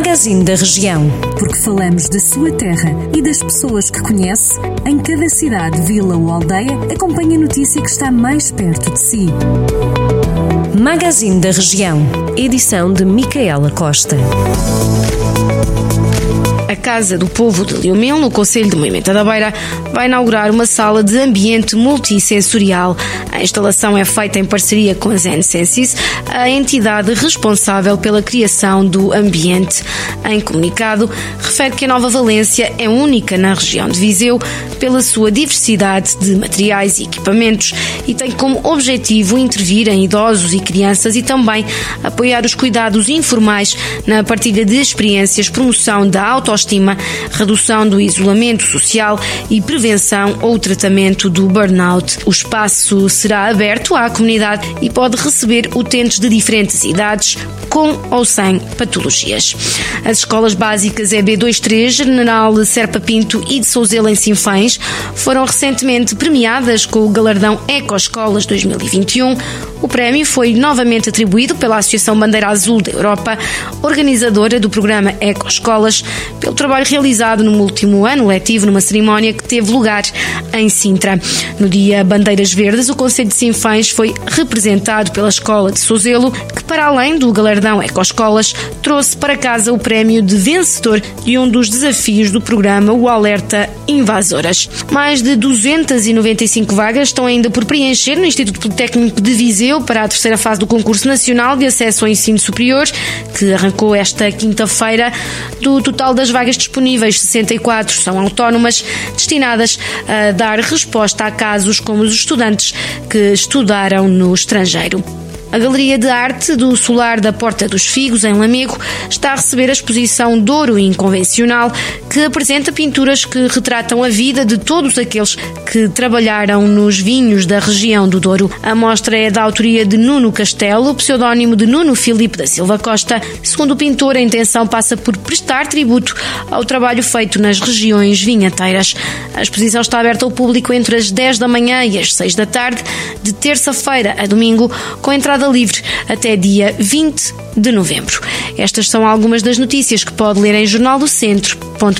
Magazine da Região. Porque falamos da sua terra e das pessoas que conhece, em cada cidade, vila ou aldeia, acompanhe a notícia que está mais perto de si. Magazine da Região. Edição de Micaela Costa. A Casa do Povo de Liomil, no Conselho de Moimenta da Beira, vai inaugurar uma sala de ambiente multissensorial. A instalação é feita em parceria com a Zensensis, a entidade responsável pela criação do ambiente. Em comunicado, refere que a Nova Valência é única na região de Viseu pela sua diversidade de materiais e equipamentos e tem como objetivo intervir em idosos e crianças e também apoiar os cuidados informais na partilha de experiências, promoção da autoestima redução do isolamento social e prevenção ou tratamento do burnout. O espaço será aberto à comunidade e pode receber utentes de diferentes idades, com ou sem patologias. As escolas básicas EB23, General Serpa Pinto e de Souzela em Sinfães foram recentemente premiadas com o galardão Eco Escolas 2021. O prémio foi novamente atribuído pela Associação Bandeira Azul da Europa, organizadora do programa Eco Escolas, pelo trabalho realizado no último ano letivo numa cerimónia que teve lugar em Sintra. No dia Bandeiras Verdes, o Conselho de Sinfães foi representado pela Escola de Sozelo, que para além do galardão Ecoescolas, trouxe para casa o prémio de vencedor de um dos desafios do programa, o Alerta Invasoras. Mais de 295 vagas estão ainda por preencher no Instituto Politécnico de Viseu para a terceira fase do concurso nacional de acesso ao ensino superior, que arrancou esta quinta-feira. Do total das vagas disponíveis, 64 são autónomas, destinadas a dar resposta a casos como os estudantes que estudaram no estrangeiro. A Galeria de Arte do Solar da Porta dos Figos, em Lamego, está a receber a exposição Douro Inconvencional, que apresenta pinturas que retratam a vida de todos aqueles que trabalharam nos vinhos da região do Douro. A mostra é da autoria de Nuno Castelo, pseudónimo de Nuno Filipe da Silva Costa. Segundo o pintor, a intenção passa por prestar tributo ao trabalho feito nas regiões vinhateiras. A exposição está aberta ao público entre as 10 da manhã e as 6 da tarde, de terça-feira a domingo, com entrada livre até dia 20 de novembro. Estas são algumas das notícias que pode ler em jornaldocentro.pt.